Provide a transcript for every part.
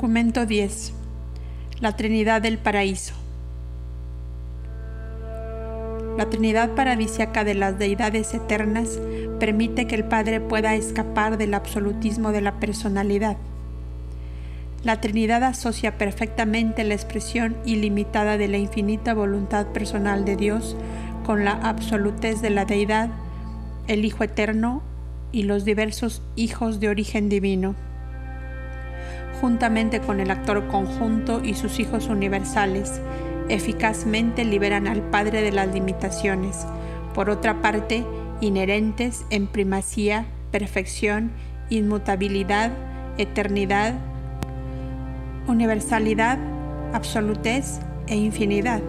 Documento 10. La Trinidad del Paraíso. La Trinidad paradisiaca de las deidades eternas permite que el Padre pueda escapar del absolutismo de la personalidad. La Trinidad asocia perfectamente la expresión ilimitada de la infinita voluntad personal de Dios con la absolutez de la deidad, el Hijo Eterno y los diversos hijos de origen divino juntamente con el actor conjunto y sus hijos universales, eficazmente liberan al Padre de las limitaciones, por otra parte, inherentes en primacía, perfección, inmutabilidad, eternidad, universalidad, absolutez e infinidad.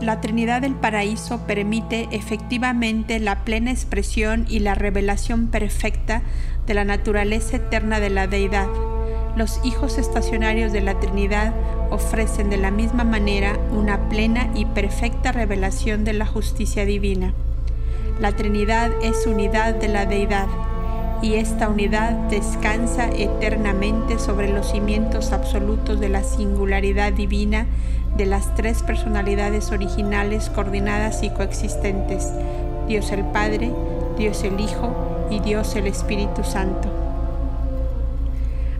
La Trinidad del Paraíso permite efectivamente la plena expresión y la revelación perfecta de la naturaleza eterna de la deidad los hijos estacionarios de la Trinidad ofrecen de la misma manera una plena y perfecta revelación de la justicia divina. La Trinidad es unidad de la deidad y esta unidad descansa eternamente sobre los cimientos absolutos de la singularidad divina de las tres personalidades originales coordinadas y coexistentes, Dios el Padre, Dios el Hijo y Dios el Espíritu Santo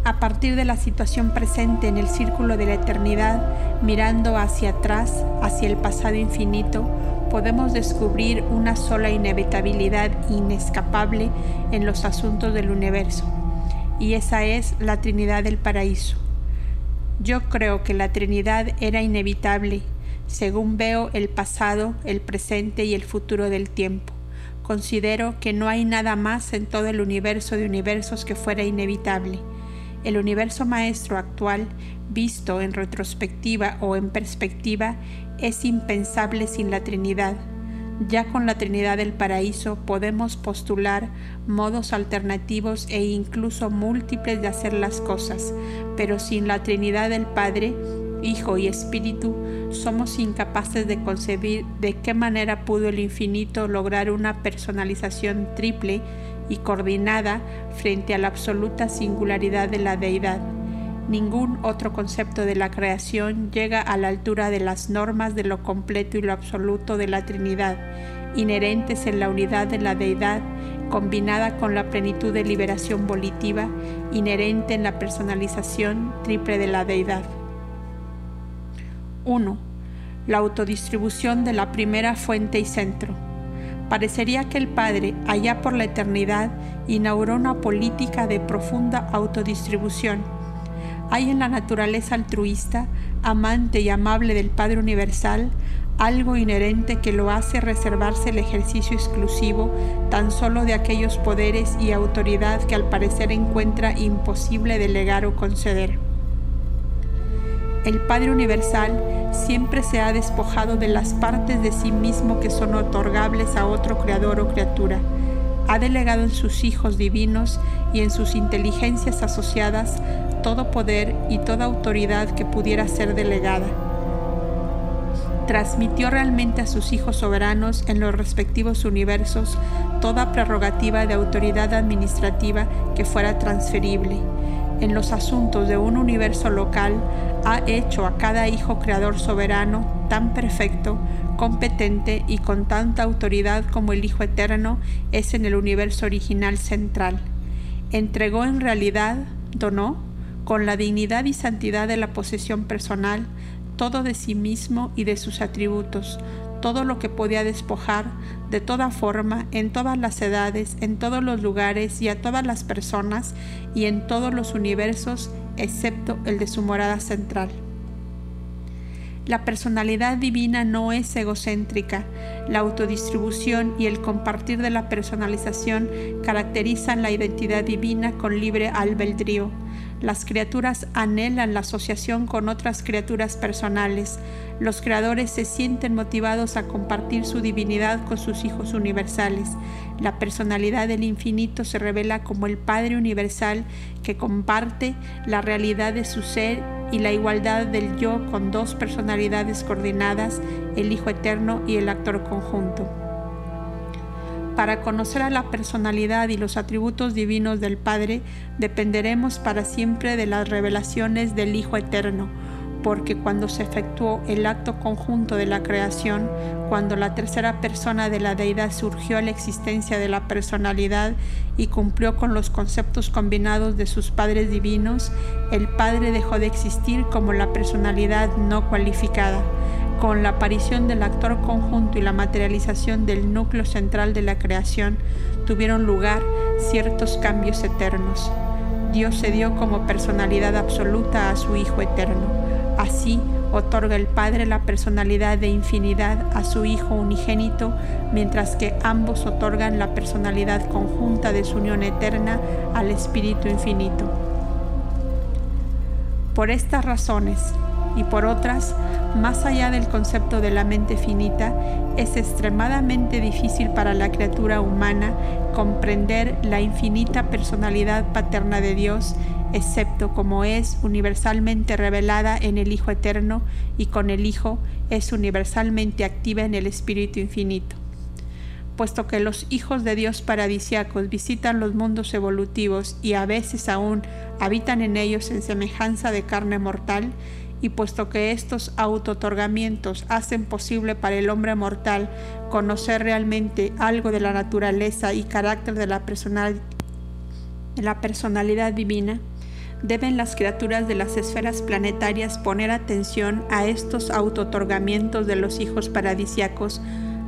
a partir de la situación presente en el círculo de la eternidad, mirando hacia atrás, hacia el pasado infinito, podemos descubrir una sola inevitabilidad inescapable en los asuntos del universo, y esa es la Trinidad del Paraíso. Yo creo que la Trinidad era inevitable, según veo el pasado, el presente y el futuro del tiempo. Considero que no hay nada más en todo el universo de universos que fuera inevitable el universo maestro actual, visto en retrospectiva o en perspectiva, es impensable sin la Trinidad. Ya con la Trinidad del Paraíso podemos postular modos alternativos e incluso múltiples de hacer las cosas, pero sin la Trinidad del Padre, Hijo y Espíritu, somos incapaces de concebir de qué manera pudo el infinito lograr una personalización triple y coordinada frente a la absoluta singularidad de la deidad. Ningún otro concepto de la creación llega a la altura de las normas de lo completo y lo absoluto de la Trinidad, inherentes en la unidad de la deidad, combinada con la plenitud de liberación volitiva, inherente en la personalización triple de la deidad. 1. La autodistribución de la primera fuente y centro parecería que el Padre, allá por la eternidad, inauguró una política de profunda autodistribución. Hay en la naturaleza altruista, amante y amable del Padre Universal, algo inherente que lo hace reservarse el ejercicio exclusivo tan solo de aquellos poderes y autoridad que al parecer encuentra imposible delegar o conceder. El Padre Universal siempre se ha despojado de las partes de sí mismo que son otorgables a otro creador o criatura. Ha delegado en sus hijos divinos y en sus inteligencias asociadas todo poder y toda autoridad que pudiera ser delegada. Transmitió realmente a sus hijos soberanos en los respectivos universos toda prerrogativa de autoridad administrativa que fuera transferible en los asuntos de un universo local, ha hecho a cada hijo creador soberano tan perfecto, competente y con tanta autoridad como el Hijo Eterno es en el universo original central. Entregó en realidad, donó, con la dignidad y santidad de la posesión personal, todo de sí mismo y de sus atributos, todo lo que podía despojar, de toda forma, en todas las edades, en todos los lugares y a todas las personas y en todos los universos, excepto el de su morada central. La personalidad divina no es egocéntrica. La autodistribución y el compartir de la personalización caracterizan la identidad divina con libre albedrío. Las criaturas anhelan la asociación con otras criaturas personales. Los creadores se sienten motivados a compartir su divinidad con sus hijos universales. La personalidad del infinito se revela como el Padre universal que comparte la realidad de su ser y la igualdad del yo con dos personalidades coordinadas, el Hijo Eterno y el actor conjunto. Para conocer a la personalidad y los atributos divinos del Padre, dependeremos para siempre de las revelaciones del Hijo Eterno, porque cuando se efectuó el acto conjunto de la creación, cuando la tercera persona de la deidad surgió a la existencia de la personalidad y cumplió con los conceptos combinados de sus padres divinos, el Padre dejó de existir como la personalidad no cualificada con la aparición del actor conjunto y la materialización del núcleo central de la creación, tuvieron lugar ciertos cambios eternos. Dios se dio como personalidad absoluta a su Hijo eterno. Así otorga el Padre la personalidad de infinidad a su Hijo unigénito, mientras que ambos otorgan la personalidad conjunta de su unión eterna al Espíritu infinito. Por estas razones, y por otras, más allá del concepto de la mente finita, es extremadamente difícil para la criatura humana comprender la infinita personalidad paterna de Dios, excepto como es universalmente revelada en el Hijo Eterno y con el Hijo es universalmente activa en el Espíritu Infinito. Puesto que los hijos de Dios paradisiacos visitan los mundos evolutivos y a veces aún habitan en ellos en semejanza de carne mortal, y puesto que estos auto-otorgamientos hacen posible para el hombre mortal conocer realmente algo de la naturaleza y carácter de la, personalidad divina, deben las criaturas de las esferas planetarias poner atención a estos auto-otorgamientos de los hijos paradisiacos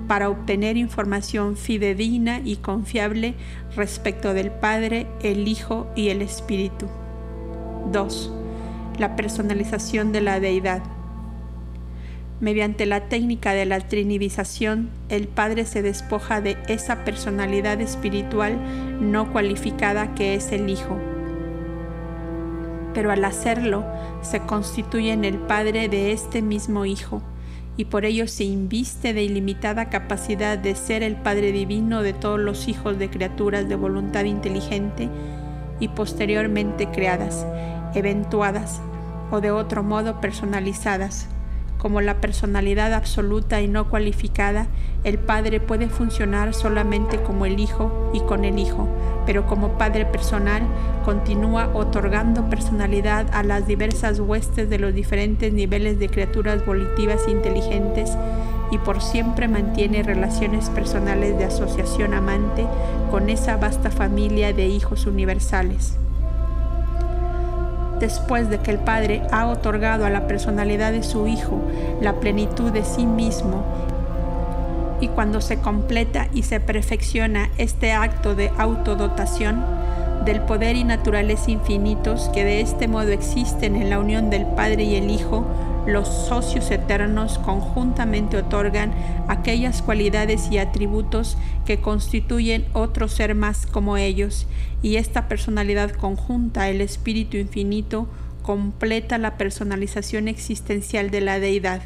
para obtener información fidedigna y confiable respecto del Padre, el Hijo y el Espíritu. 2 la personalización de la deidad. Mediante la técnica de la trinidización, el Padre se despoja de esa personalidad espiritual no cualificada que es el Hijo. Pero al hacerlo, se constituye en el Padre de este mismo Hijo, y por ello se inviste de ilimitada capacidad de ser el Padre Divino de todos los hijos de criaturas de voluntad inteligente y posteriormente creadas, eventuadas o de otro modo personalizadas. Como la personalidad absoluta y no cualificada, el Padre puede funcionar solamente como el Hijo y con el Hijo, pero como Padre personal continúa otorgando personalidad a las diversas huestes de los diferentes niveles de criaturas volitivas e inteligentes y por siempre mantiene relaciones personales de asociación amante con esa vasta familia de hijos universales después de que el Padre ha otorgado a la personalidad de su Hijo la plenitud de sí mismo. Y cuando se completa y se perfecciona este acto de autodotación del poder y naturaleza infinitos que de este modo existen en la unión del Padre y el Hijo, los socios eternos conjuntamente otorgan aquellas cualidades y atributos que constituyen otro ser más como ellos, y esta personalidad conjunta, el Espíritu Infinito, completa la personalización existencial de la deidad.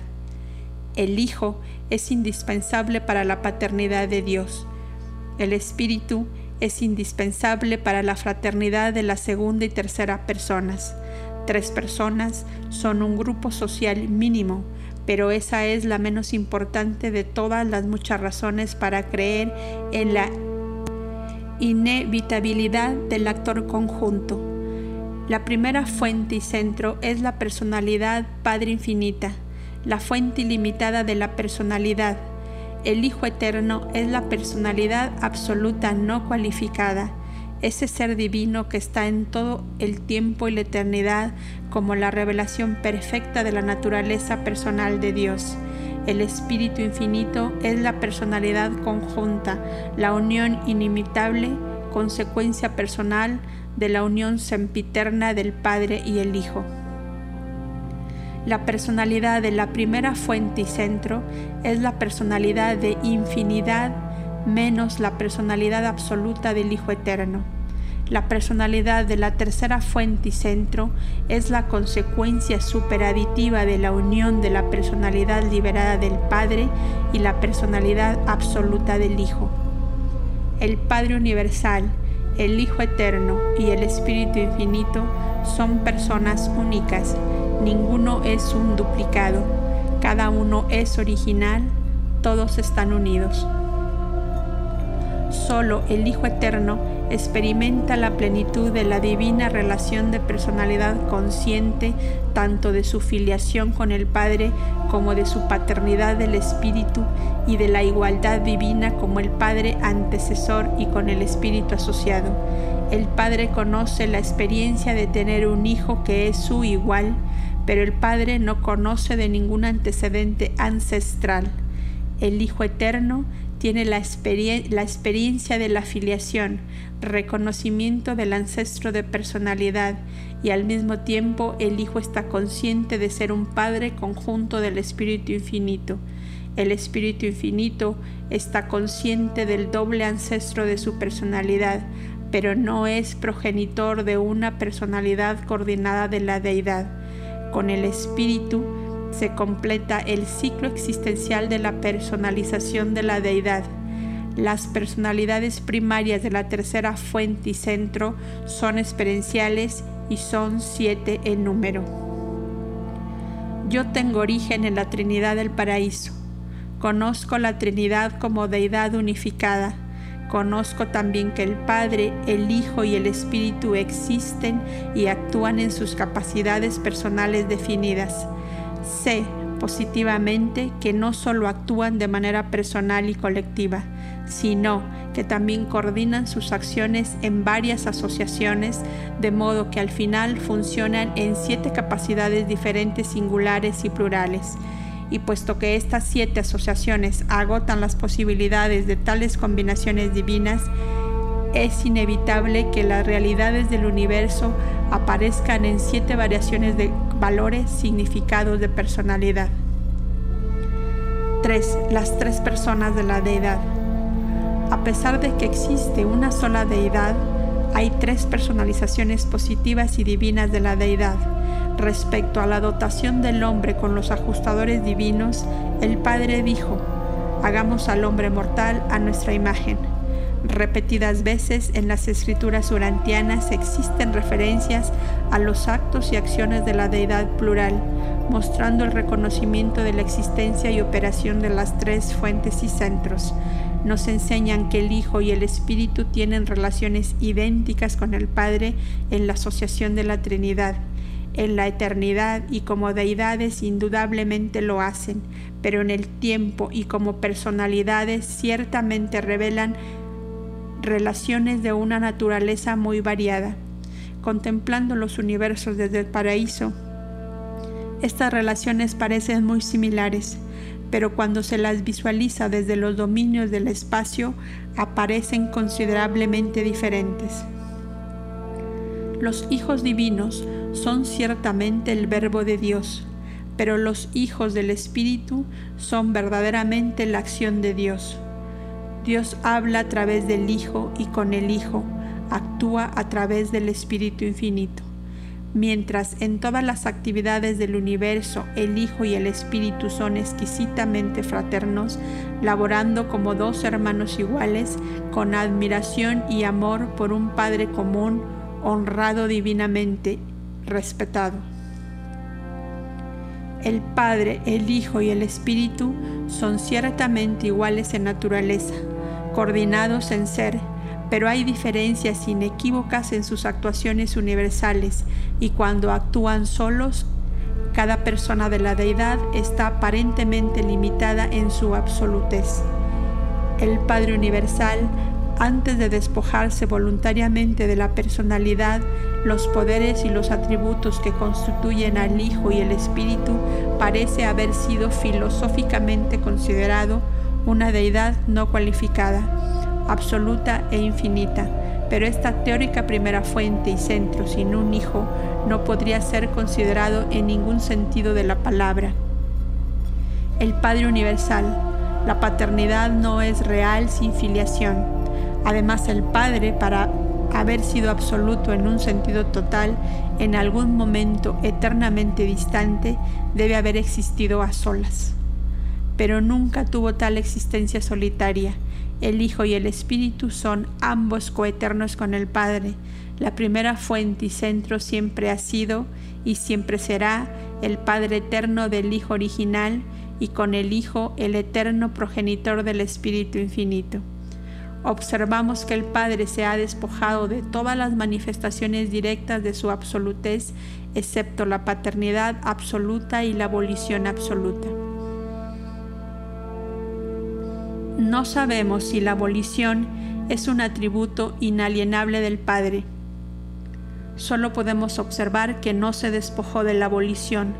El Hijo es indispensable para la paternidad de Dios. El Espíritu es indispensable para la fraternidad de la segunda y tercera personas Tres personas son un grupo social mínimo, pero esa es la menos importante de todas las muchas razones para creer en la inevitabilidad del actor conjunto. La primera fuente y centro es la personalidad Padre Infinita, la fuente ilimitada de la personalidad. El Hijo Eterno es la personalidad absoluta no cualificada ese ser divino que está en todo el tiempo y la eternidad como la revelación perfecta de la naturaleza personal de Dios. El Espíritu Infinito es la personalidad conjunta, la unión inimitable, consecuencia personal de la unión sempiterna del Padre y el Hijo. La personalidad de la primera fuente y centro es la personalidad de infinidad menos la personalidad absoluta del Hijo Eterno. La personalidad de la tercera fuente y centro es la consecuencia superaditiva de la unión de la personalidad liberada del Padre y la personalidad absoluta del Hijo. El Padre Universal, el Hijo Eterno y el Espíritu Infinito son personas únicas, ninguno es un duplicado, cada uno es original, todos están unidos solo el Hijo Eterno experimenta la plenitud de la divina relación de personalidad consciente tanto de su filiación con el Padre como de su paternidad del Espíritu y de la igualdad divina como el Padre antecesor y con el Espíritu asociado. El Padre conoce la experiencia de tener un hijo que es su igual, pero el Padre no conoce de ningún antecedente ancestral. El Hijo Eterno tiene la, experiencia de la filiación, reconocimiento del ancestro de personalidad y al mismo tiempo el Hijo está consciente de ser un Padre conjunto del Espíritu Infinito. El Espíritu Infinito está consciente del doble ancestro de su personalidad, pero no es progenitor de una personalidad coordinada de la deidad. Con el Espíritu, se completa el ciclo existencial de la personalización de la deidad. Las personalidades primarias de la tercera fuente y centro son experienciales y son siete en número. Yo tengo origen en la Trinidad del Paraíso. Conozco la Trinidad como deidad unificada. Conozco también que el Padre, el Hijo y el Espíritu existen y actúan en sus capacidades personales definidas Sé positivamente que no solo actúan de manera personal y colectiva, sino que también coordinan sus acciones en varias asociaciones, de modo que al final funcionan en siete capacidades diferentes, singulares y plurales. Y puesto que estas siete asociaciones agotan las posibilidades de tales combinaciones divinas, es inevitable que las realidades del universo aparezcan en siete variaciones de valores, significados de personalidad. 3. Las tres personas de la deidad. A pesar de que existe una sola deidad, hay tres personalizaciones positivas y divinas de la deidad. Respecto a la dotación del hombre con los ajustadores divinos, el Padre dijo, hagamos al hombre mortal a nuestra imagen Repetidas veces en las escrituras urantianas existen referencias a los actos y acciones de la deidad plural, mostrando el reconocimiento de la existencia y operación de las tres fuentes y centros. Nos enseñan que el Hijo y el Espíritu tienen relaciones idénticas con el Padre en la asociación de la Trinidad en la eternidad y como deidades indudablemente lo hacen, pero en el tiempo y como personalidades ciertamente revelan relaciones de una naturaleza muy variada. Contemplando los universos desde el paraíso, estas relaciones parecen muy similares, pero cuando se las visualiza desde los dominios del espacio, aparecen considerablemente diferentes. Los hijos divinos son ciertamente el verbo de Dios, pero los hijos del Espíritu son verdaderamente la acción de Dios. Dios habla a través del Hijo y con el Hijo actúa a través del Espíritu Infinito. Mientras en todas las actividades del universo el Hijo y el Espíritu son exquisitamente fraternos, laborando como dos hermanos iguales, con admiración y amor por un Padre común, honrado divinamente, respetado. El Padre, el Hijo y el Espíritu son ciertamente iguales en naturaleza coordinados en ser, pero hay diferencias inequívocas en sus actuaciones universales y cuando actúan solos, cada persona de la deidad está aparentemente limitada en su absolutez. El Padre Universal, antes de despojarse voluntariamente de la personalidad, los poderes y los atributos que constituyen al Hijo y el Espíritu, parece haber sido filosóficamente considerado una deidad no cualificada, absoluta e infinita, pero esta teórica primera fuente y centro sin un hijo no podría ser considerado en ningún sentido de la palabra. El Padre Universal, la paternidad no es real sin filiación. Además, el Padre, para haber sido absoluto en un sentido total, en algún momento eternamente distante, debe haber existido a solas pero nunca tuvo tal existencia solitaria. El Hijo y el Espíritu son ambos coeternos con el Padre. La primera fuente y centro siempre ha sido y siempre será el Padre eterno del Hijo original y con el Hijo el eterno progenitor del Espíritu infinito. observamos que el Padre se ha despojado de todas las manifestaciones directas de su absolutez, excepto la paternidad absoluta y la abolición absoluta. No sabemos si la abolición es un atributo inalienable del Padre. Solo podemos observar que no se despojó de la abolición.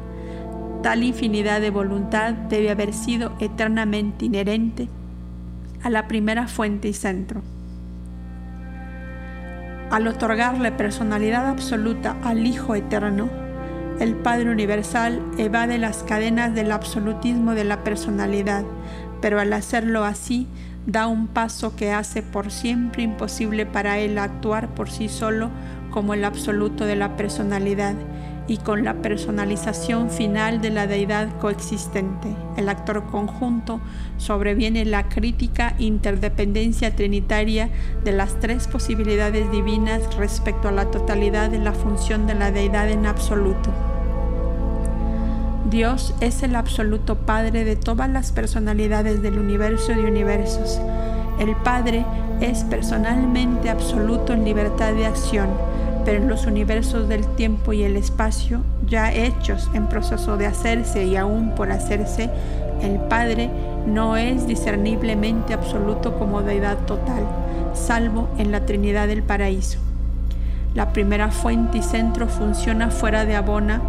Tal infinidad de voluntad debe haber sido eternamente inherente a la primera fuente y centro. Al otorgarle personalidad absoluta al Hijo Eterno, el Padre Universal evade las cadenas del absolutismo de la personalidad, pero al hacerlo así, da un paso que hace por siempre imposible para él actuar por sí solo como el absoluto de la personalidad y con la personalización final de la deidad coexistente, el actor conjunto, sobreviene la crítica interdependencia trinitaria de las tres posibilidades divinas respecto a la totalidad de la función de la deidad en absoluto. Dios es el absoluto Padre de todas las personalidades del universo de universos. El Padre es personalmente absoluto en libertad de acción pero en los universos del tiempo y el espacio, ya hechos en proceso de hacerse y aún por hacerse, el Padre no es discerniblemente absoluto como deidad total, salvo en la Trinidad del Paraíso. La primera fuente y centro funciona fuera de Abona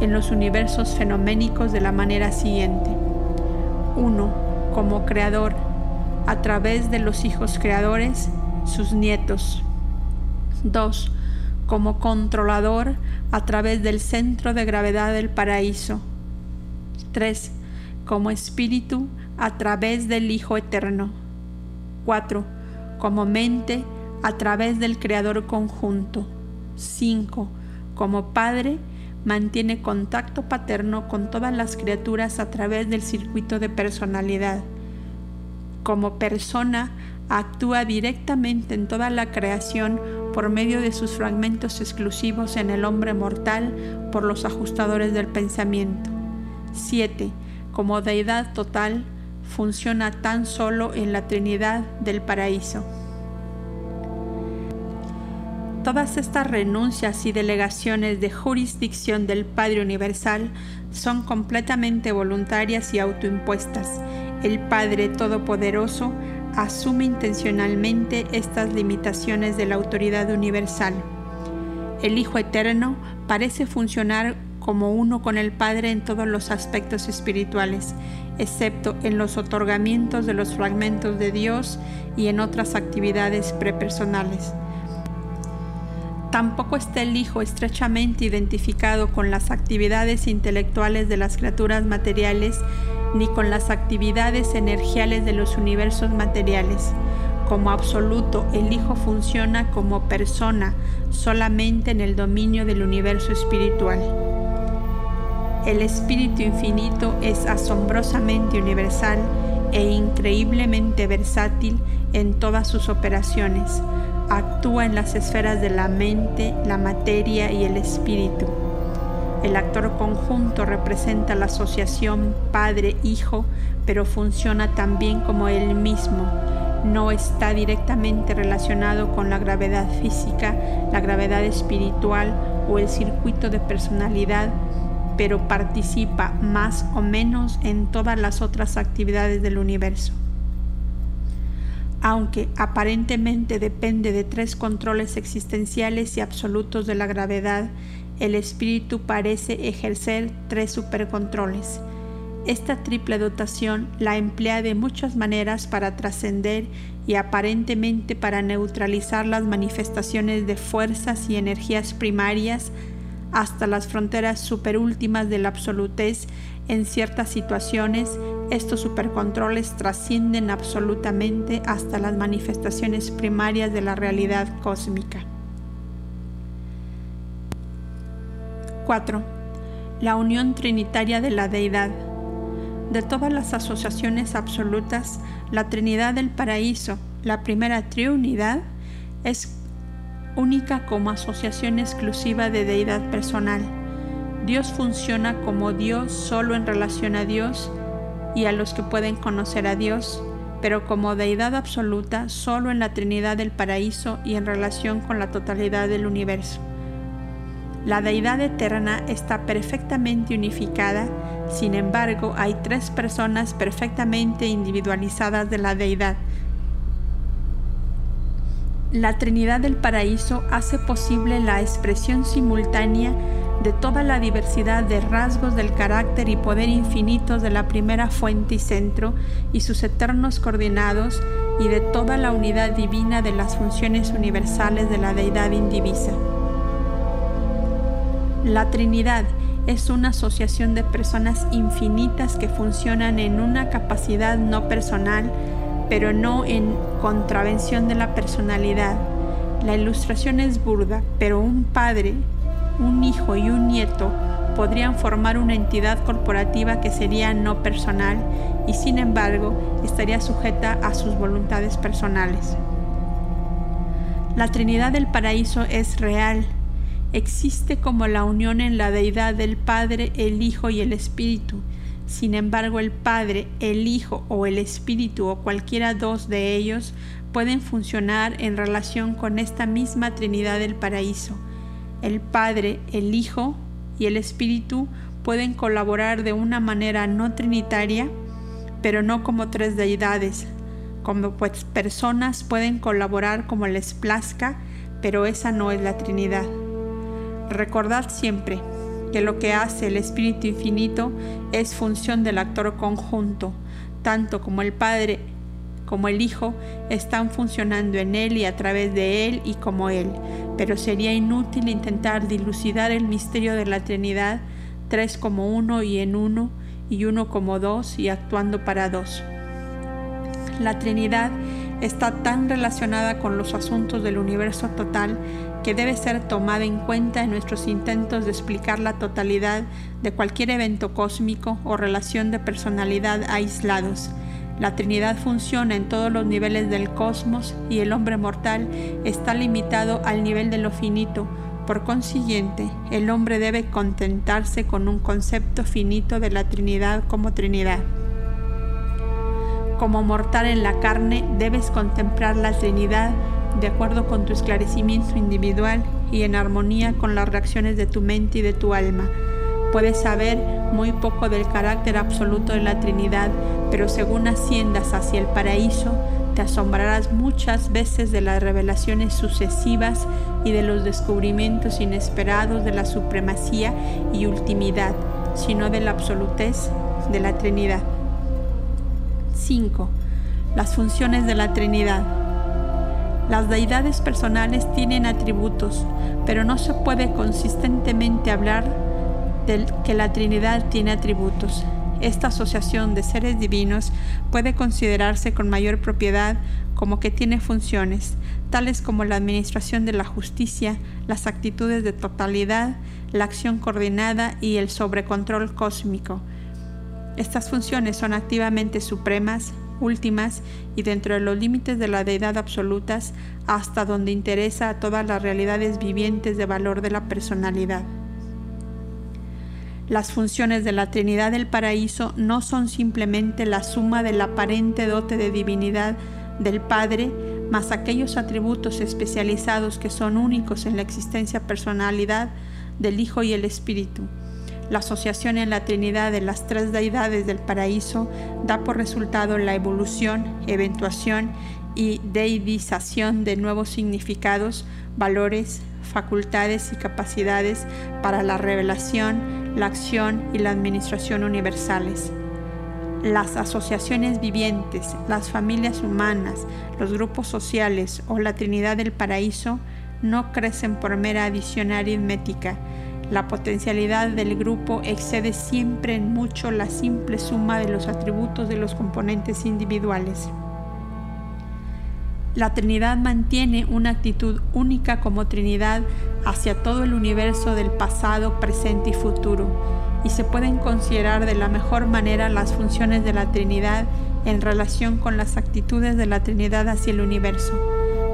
en los universos fenoménicos de la manera siguiente. 1. Como creador, a través de los hijos creadores, sus nietos. 2 como controlador a través del centro de gravedad del paraíso. 3. Como espíritu a través del Hijo Eterno. 4. Como mente a través del Creador conjunto. 5. Como Padre mantiene contacto paterno con todas las criaturas a través del circuito de personalidad. Como persona actúa directamente en toda la creación por medio de sus fragmentos exclusivos en el hombre mortal por los ajustadores del pensamiento. 7. Como deidad total, funciona tan solo en la Trinidad del paraíso. Todas estas renuncias y delegaciones de jurisdicción del Padre Universal son completamente voluntarias y autoimpuestas. El Padre Todopoderoso asume intencionalmente estas limitaciones de la autoridad universal. El Hijo Eterno parece funcionar como uno con el Padre en todos los aspectos espirituales, excepto en los otorgamientos de los fragmentos de Dios y en otras actividades prepersonales. Tampoco está el Hijo estrechamente identificado con las actividades intelectuales de las criaturas materiales ni con las actividades energiales de los universos materiales. Como absoluto, el Hijo funciona como persona solamente en el dominio del universo espiritual. El Espíritu Infinito es asombrosamente universal e increíblemente versátil en todas sus operaciones. Actúa en las esferas de la mente, la materia y el espíritu el actor conjunto representa la asociación padre-hijo, pero funciona también como él mismo. No está directamente relacionado con la gravedad física, la gravedad espiritual o el circuito de personalidad, pero participa más o menos en todas las otras actividades del universo. Aunque aparentemente depende de tres controles existenciales y absolutos de la gravedad, el espíritu parece ejercer tres supercontroles. Esta triple dotación la emplea de muchas maneras para trascender y aparentemente para neutralizar las manifestaciones de fuerzas y energías primarias hasta las fronteras superúltimas de la absolutez. En ciertas situaciones, estos supercontroles trascienden absolutamente hasta las manifestaciones primarias de la realidad cósmica. 4. La unión trinitaria de la deidad. De todas las asociaciones absolutas, la Trinidad del Paraíso, la primera triunidad, es única como asociación exclusiva de deidad personal. Dios funciona como Dios solo en relación a Dios y a los que pueden conocer a Dios, pero como deidad absoluta solo en la Trinidad del Paraíso y en relación con la totalidad del universo. La deidad eterna está perfectamente unificada, sin embargo hay tres personas perfectamente individualizadas de la deidad. La Trinidad del Paraíso hace posible la expresión simultánea de toda la diversidad de rasgos del carácter y poder infinitos de la primera fuente y centro y sus eternos coordinados y de toda la unidad divina de las funciones universales de la deidad indivisa. La Trinidad es una asociación de personas infinitas que funcionan en una capacidad no personal, pero no en contravención de la personalidad. La ilustración es burda, pero un padre un hijo y un nieto podrían formar una entidad corporativa que sería no personal y sin embargo estaría sujeta a sus voluntades personales. La Trinidad del Paraíso es real, existe como la unión en la deidad del Padre, el Hijo y el Espíritu. Sin embargo, el Padre, el Hijo o el Espíritu o cualquiera dos de ellos pueden funcionar en relación con esta misma Trinidad del Paraíso el Padre, el Hijo y el Espíritu pueden colaborar de una manera no trinitaria, pero no como tres deidades, como pues personas pueden colaborar como les plazca, pero esa no es la Trinidad. Recordad siempre que lo que hace el Espíritu Infinito es función del actor conjunto, tanto como el Padre como el Hijo están funcionando en Él y a través de Él y como Él, pero sería inútil intentar dilucidar el misterio de la Trinidad, tres como uno y en uno, y uno como dos y actuando para dos. La Trinidad está tan relacionada con los asuntos del universo total que debe ser tomada en cuenta en nuestros intentos de explicar la totalidad de cualquier evento cósmico o relación de personalidad aislados la Trinidad funciona en todos los niveles del cosmos y el hombre mortal está limitado al nivel de lo finito. Por consiguiente, el hombre debe contentarse con un concepto finito de la Trinidad como Trinidad. Como mortal en la carne, debes contemplar la Trinidad de acuerdo con tu esclarecimiento individual y en armonía con las reacciones de tu mente y de tu alma. Puedes saber muy poco del carácter absoluto de la Trinidad, pero según asciendas hacia el paraíso, te asombrarás muchas veces de las revelaciones sucesivas y de los descubrimientos inesperados de la supremacía y ultimidad, sino de la absolutez de la Trinidad. 5. Las funciones de la Trinidad. Las deidades personales tienen atributos, pero no se puede consistentemente hablar que la Trinidad tiene atributos. Esta asociación de seres divinos puede considerarse con mayor propiedad como que tiene funciones, tales como la administración de la justicia, las actitudes de totalidad, la acción coordinada y el sobrecontrol cósmico. Estas funciones son activamente supremas, últimas y dentro de los límites de la deidad absolutas hasta donde interesa a todas las realidades vivientes de valor de la personalidad. Las funciones de la Trinidad del Paraíso no son simplemente la suma de la aparente dote de divinidad del Padre, más aquellos atributos especializados que son únicos en la existencia personalidad del Hijo y el Espíritu. La asociación en la Trinidad de las tres deidades del paraíso da por resultado la evolución, eventuación y deidización de nuevos significados, valores, facultades y capacidades para la revelación, la acción y la administración universales. Las asociaciones vivientes, las familias humanas, los grupos sociales o la Trinidad del Paraíso no crecen por mera adición aritmética. La potencialidad del grupo excede siempre en mucho la simple suma de los atributos de los componentes individuales. La Trinidad mantiene una actitud única como Trinidad hacia todo el universo del pasado, presente y futuro, y se pueden considerar de la mejor manera las funciones de la Trinidad en relación con las actitudes de la Trinidad hacia el universo.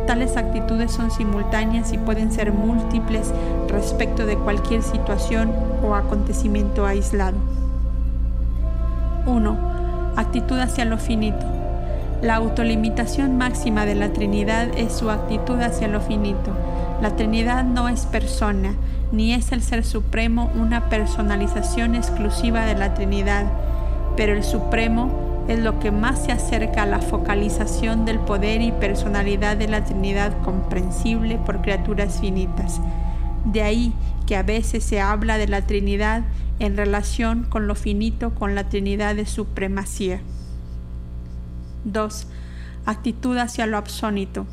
Tales actitudes son simultáneas y pueden ser múltiples respecto de cualquier situación o acontecimiento aislado. 1. Actitud hacia lo finito. La autolimitación máxima de la Trinidad es su actitud hacia lo finito. La Trinidad no es persona, ni es el Ser Supremo una personalización exclusiva de la Trinidad, pero el Supremo es lo que más se acerca a la focalización del poder y personalidad de la Trinidad comprensible por criaturas finitas. De ahí que a veces se habla de la Trinidad en relación con lo finito, con la Trinidad de supremacía. 2. Actitud hacia lo absónito.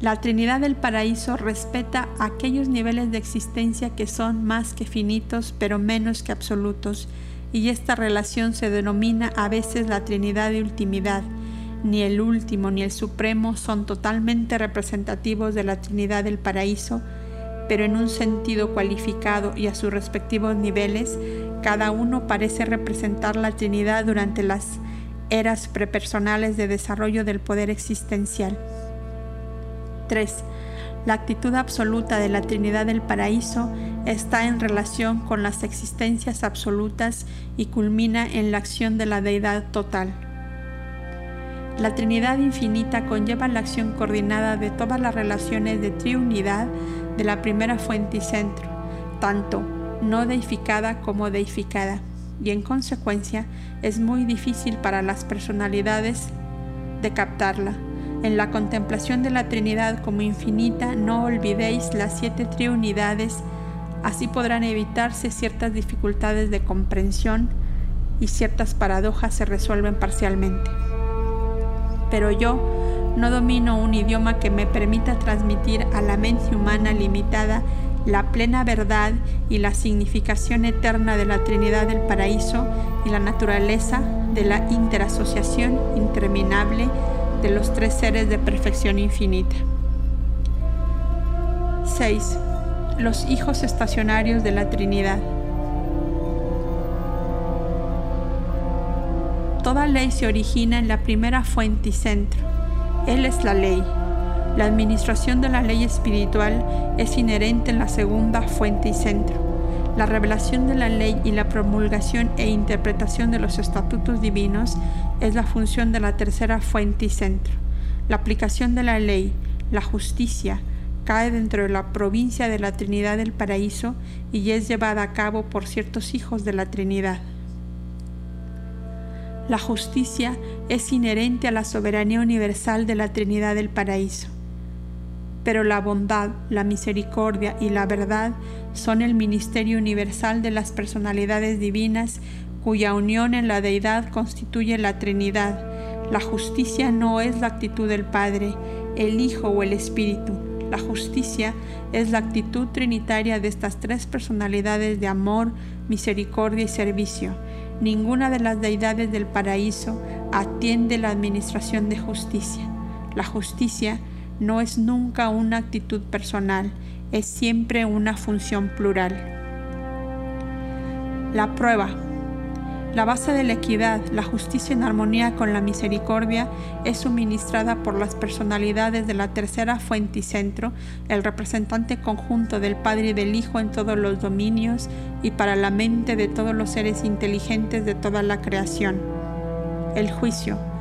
La Trinidad del Paraíso respeta aquellos niveles de existencia que son más que finitos pero menos que absolutos, y esta relación se denomina a veces la Trinidad de Ultimidad. Ni el último ni el supremo son totalmente representativos de la Trinidad del Paraíso, pero en un sentido cualificado y a sus respectivos niveles, cada uno parece representar la Trinidad durante las eras prepersonales de desarrollo del poder existencial. 3. La actitud absoluta de la Trinidad del Paraíso está en relación con las existencias absolutas y culmina en la acción de la deidad total. La Trinidad infinita conlleva la acción coordinada de todas las relaciones de triunidad de la primera fuente y centro, tanto no deificada como deificada y en consecuencia es muy difícil para las personalidades de captarla. En la contemplación de la Trinidad como infinita no olvidéis las siete triunidades, así podrán evitarse ciertas dificultades de comprensión y ciertas paradojas se resuelven parcialmente. Pero yo no domino un idioma que me permita transmitir a la mente humana limitada la plena verdad y la significación eterna de la Trinidad del Paraíso y la naturaleza de la interasociación interminable de los tres seres de perfección infinita. 6. Los hijos estacionarios de la Trinidad. Toda ley se origina en la primera fuente y centro. Él es la ley la administración de la ley espiritual es inherente en la segunda fuente y centro. La revelación de la ley y la promulgación e interpretación de los estatutos divinos es la función de la tercera fuente y centro. La aplicación de la ley, la justicia, cae dentro de la provincia de la Trinidad del Paraíso y es llevada a cabo por ciertos hijos de la Trinidad. La justicia es inherente a la soberanía universal de la Trinidad del Paraíso pero la bondad, la misericordia y la verdad son el ministerio universal de las personalidades divinas cuya unión en la deidad constituye la Trinidad. La justicia no es la actitud del Padre, el Hijo o el Espíritu. La justicia es la actitud trinitaria de estas tres personalidades de amor, misericordia y servicio. Ninguna de las deidades del paraíso atiende la administración de justicia. La justicia no es nunca una actitud personal, es siempre una función plural. La prueba. La base de la equidad, la justicia en armonía con la misericordia es suministrada por las personalidades de la tercera fuente y centro, el representante conjunto del Padre y del Hijo en todos los dominios y para la mente de todos los seres inteligentes de toda la creación. El juicio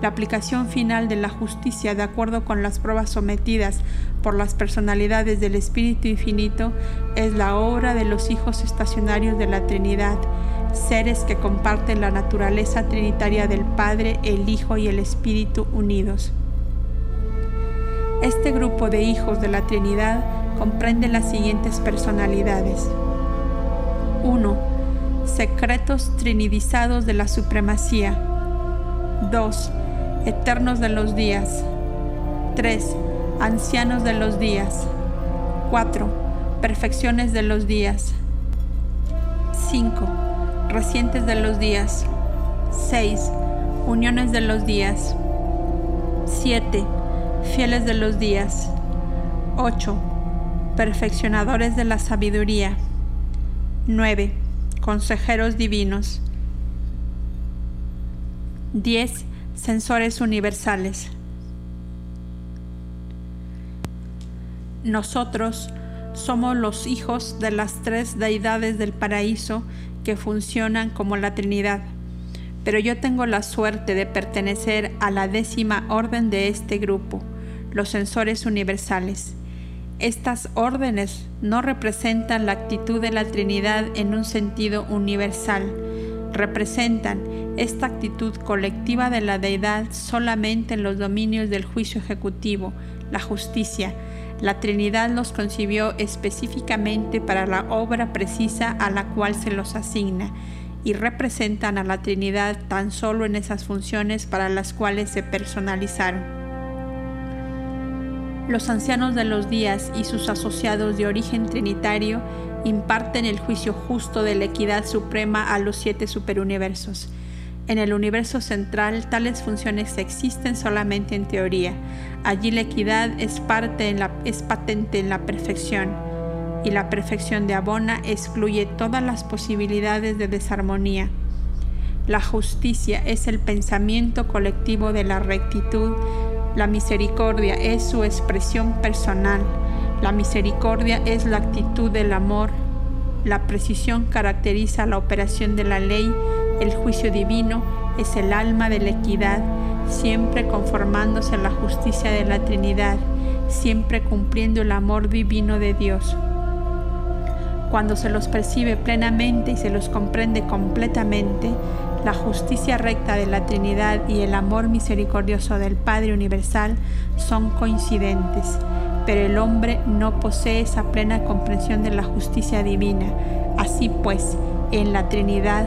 la aplicación final de la justicia de acuerdo con las pruebas sometidas por las personalidades del Espíritu Infinito es la obra de los hijos estacionarios de la Trinidad, seres que comparten la naturaleza trinitaria del Padre, el Hijo y el Espíritu unidos. Este grupo de hijos de la Trinidad comprende las siguientes personalidades. 1. Secretos trinidizados de la supremacía. 2 eternos de los días. 3. Ancianos de los días. 4. Perfecciones de los días. 5. Recientes de los días. 6. Uniones de los días. 7. Fieles de los días. 8. Perfeccionadores de la sabiduría. 9. Consejeros divinos. 10 Sensores universales. Nosotros somos los hijos de las tres deidades del paraíso que funcionan como la Trinidad. pero yo tengo la suerte de pertenecer a la décima orden de este grupo, los sensores universales. Estas órdenes no representan la actitud de la Trinidad en un sentido universal, representan esta actitud colectiva de la deidad solamente en los dominios del juicio ejecutivo, la justicia. La Trinidad los concibió específicamente para la obra precisa a la cual se los asigna y representan a la Trinidad tan solo en esas funciones para las cuales se personalizaron. Los ancianos de los días y sus asociados de origen trinitario imparten el juicio justo de la equidad suprema a los siete superuniversos. En el universo central tales funciones existen solamente en teoría. Allí la equidad es, parte es patente en la perfección y la perfección de Abona excluye todas las posibilidades de desarmonía. La justicia es el pensamiento colectivo de la rectitud. La misericordia es su expresión personal. La misericordia es la actitud del amor. La precisión caracteriza la operación de la ley el juicio divino es el alma de la equidad, siempre conformándose a la justicia de la Trinidad, siempre cumpliendo el amor divino de Dios. Cuando se los percibe plenamente y se los comprende completamente, la justicia recta de la Trinidad y el amor misericordioso del Padre Universal son coincidentes, pero el hombre no posee esa plena comprensión de la justicia divina. Así pues, en la Trinidad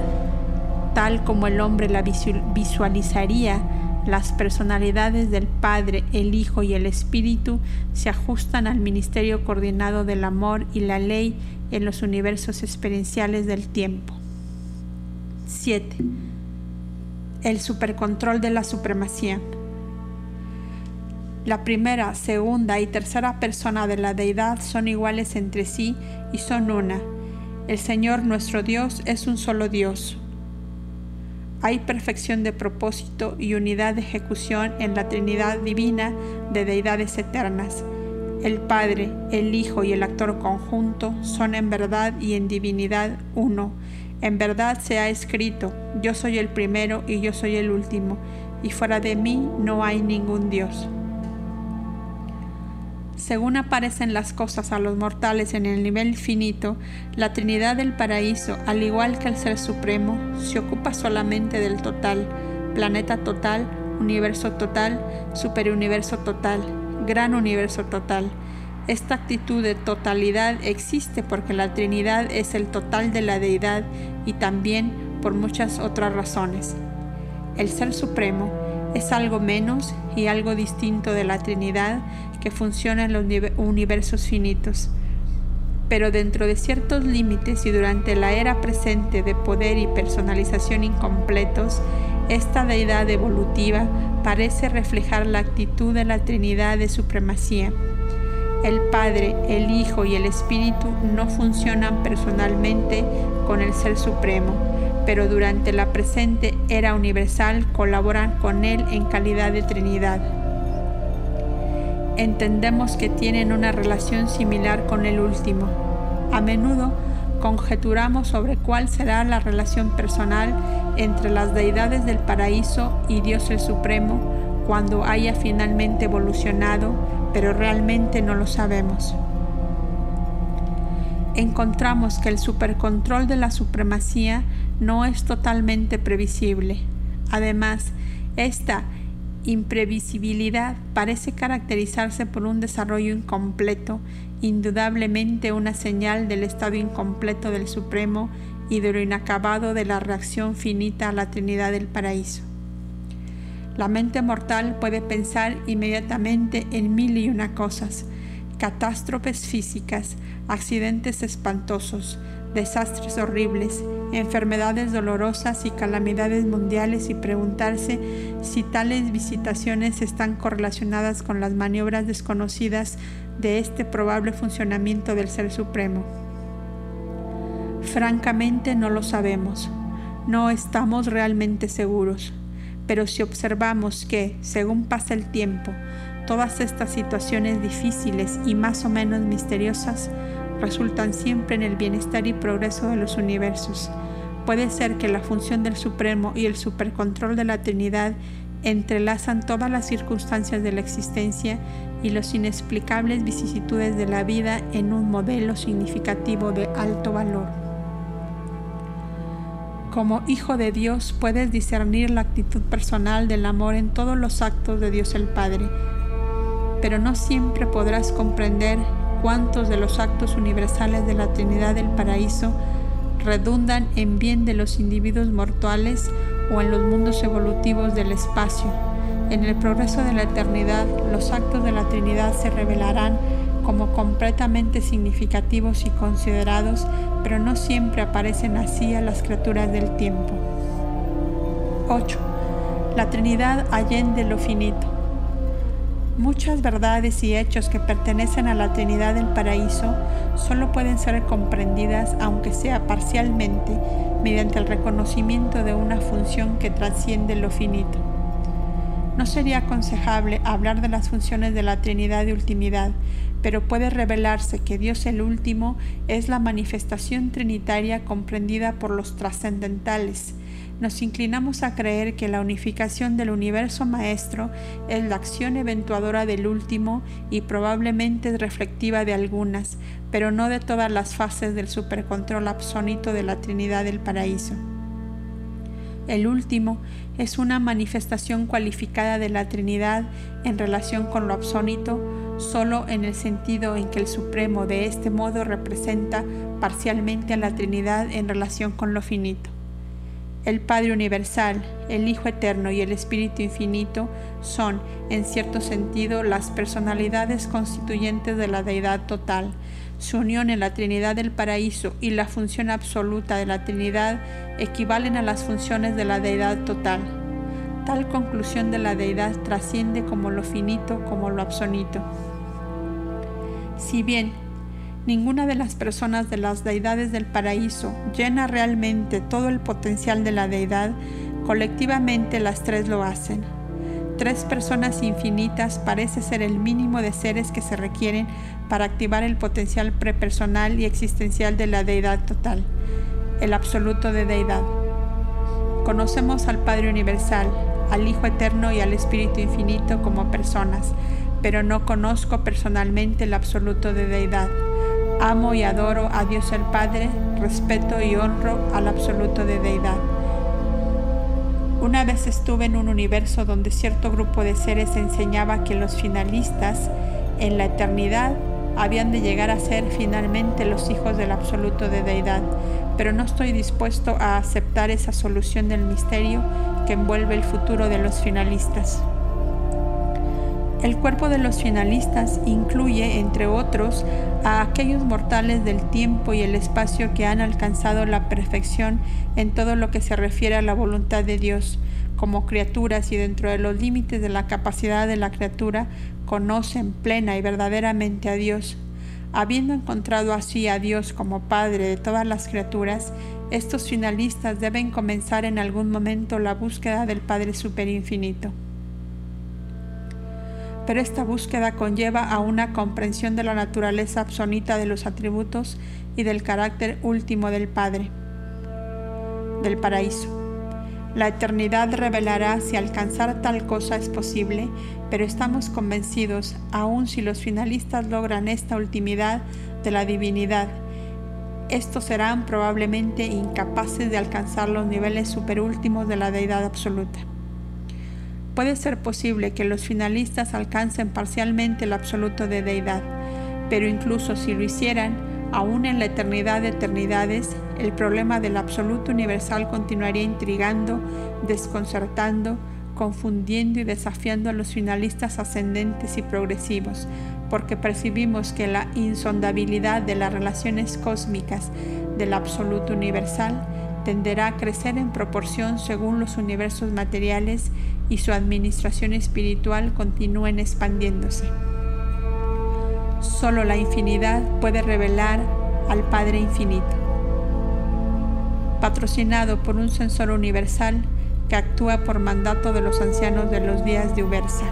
tal como el hombre la visualizaría, las personalidades del Padre, el Hijo y el Espíritu se ajustan al ministerio coordinado del amor y la ley en los universos experienciales del tiempo. 7. El supercontrol de la supremacía. La primera, segunda y tercera persona de la deidad son iguales entre sí y son una. El Señor nuestro Dios es un solo Dios, hay perfección de propósito y unidad de ejecución en la Trinidad divina de deidades eternas. El Padre, el Hijo y el actor conjunto son en verdad y en divinidad uno. En verdad se ha escrito, yo soy el primero y yo soy el último, y fuera de mí no hay ningún Dios. Según aparecen las cosas a los mortales en el nivel finito, la Trinidad del Paraíso, al igual que el Ser Supremo, se ocupa solamente del total, planeta total, universo total, superuniverso total, gran universo total. Esta actitud de totalidad existe porque la Trinidad es el total de la deidad y también por muchas otras razones. El Ser Supremo es algo menos y algo distinto de la Trinidad que funciona en los universos finitos. Pero dentro de ciertos límites y durante la era presente de poder y personalización incompletos, esta deidad evolutiva parece reflejar la actitud de la Trinidad de supremacía. El Padre, el Hijo y el Espíritu no funcionan personalmente con el Ser Supremo, pero durante la presente era universal colaboran con Él en calidad de Trinidad. Entendemos que tienen una relación similar con el último. A menudo conjeturamos sobre cuál será la relación personal entre las deidades del paraíso y Dios el Supremo cuando haya finalmente evolucionado, pero realmente no lo sabemos encontramos que el supercontrol de la supremacía no es totalmente previsible. Además, esta imprevisibilidad parece caracterizarse por un desarrollo incompleto, indudablemente una señal del estado incompleto del Supremo y de lo inacabado de la reacción finita a la Trinidad del Paraíso. La mente mortal puede pensar inmediatamente en mil y una cosas, catástrofes físicas, accidentes espantosos, desastres horribles, enfermedades dolorosas y calamidades mundiales y preguntarse si tales visitaciones están correlacionadas con las maniobras desconocidas de este probable funcionamiento del Ser Supremo. Francamente no lo sabemos, no estamos realmente seguros, pero si observamos que, según pasa el tiempo, todas estas situaciones difíciles y más o menos misteriosas resultan siempre en el bienestar y progreso de los universos. Puede ser que la función del Supremo y el supercontrol de la Trinidad entrelazan todas las circunstancias de la existencia y los inexplicables vicisitudes de la vida en un modelo significativo de alto valor. Como hijo de Dios puedes discernir la actitud personal del amor en todos los actos de Dios el Padre, pero no siempre podrás comprender cuántos de los actos universales de la Trinidad del Paraíso redundan en bien de los individuos mortales o en los mundos evolutivos del espacio. En el progreso de la eternidad, los actos de la Trinidad se revelarán como completamente significativos y considerados, pero no siempre aparecen así a las criaturas del tiempo. 8. La Trinidad allende lo finito. Muchas verdades y hechos que pertenecen a la Trinidad del Paraíso solo pueden ser comprendidas, aunque sea parcialmente, mediante el reconocimiento de una función que trasciende lo finito. No sería aconsejable hablar de las funciones de la Trinidad de ultimidad, pero puede revelarse que Dios el último es la manifestación trinitaria comprendida por los trascendentales, nos inclinamos a creer que la unificación del universo maestro es la acción eventuadora del último y probablemente reflectiva de algunas, pero no de todas las fases del supercontrol absónito de la Trinidad del Paraíso. El último es una manifestación cualificada de la Trinidad en relación con lo absónito, solo en el sentido en que el Supremo de este modo representa parcialmente a la Trinidad en relación con lo finito. El Padre Universal, el Hijo Eterno y el Espíritu Infinito son, en cierto sentido, las personalidades constituyentes de la Deidad total. Su unión en la Trinidad del Paraíso y la función absoluta de la Trinidad equivalen a las funciones de la Deidad total. Tal conclusión de la Deidad trasciende como lo finito como lo absoluto. Si bien Ninguna de las personas de las deidades del paraíso llena realmente todo el potencial de la deidad, colectivamente las tres lo hacen. Tres personas infinitas parece ser el mínimo de seres que se requieren para activar el potencial prepersonal y existencial de la deidad total, el absoluto de deidad. Conocemos al Padre Universal, al Hijo Eterno y al Espíritu Infinito como personas, pero no conozco personalmente el absoluto de deidad Amo y adoro a Dios el Padre, respeto y honro al absoluto de deidad. Una vez estuve en un universo donde cierto grupo de seres enseñaba que los finalistas en la eternidad habían de llegar a ser finalmente los hijos del absoluto de deidad, pero no estoy dispuesto a aceptar esa solución del misterio que envuelve el futuro de los finalistas. El cuerpo de los finalistas incluye, entre otros, a aquellos mortales del tiempo y el espacio que han alcanzado la perfección en todo lo que se refiere a la voluntad de Dios, como criaturas y dentro de los límites de la capacidad de la criatura, conocen plena y verdaderamente a Dios. Habiendo encontrado así a Dios como Padre de todas las criaturas, estos finalistas deben comenzar en algún momento la búsqueda del Padre Superinfinito pero esta búsqueda conlleva a una comprensión de la naturaleza absoluta de los atributos y del carácter último del Padre, del paraíso. La eternidad revelará si alcanzar tal cosa es posible, pero estamos convencidos, aun si los finalistas logran esta ultimidad de la divinidad, estos serán probablemente incapaces de alcanzar los niveles superúltimos de la deidad absoluta. Puede ser posible que los finalistas alcancen parcialmente el absoluto de deidad, pero incluso si lo hicieran, aún en la eternidad de eternidades, el problema del absoluto universal continuaría intrigando, desconcertando, confundiendo y desafiando a los finalistas ascendentes y progresivos, porque percibimos que la insondabilidad de las relaciones cósmicas del absoluto universal tenderá a crecer en proporción según los universos materiales y su administración espiritual continúen expandiéndose. Solo la infinidad puede revelar al Padre Infinito. Patrocinado por un censor universal que actúa por mandato de los ancianos de los días de Ubersa.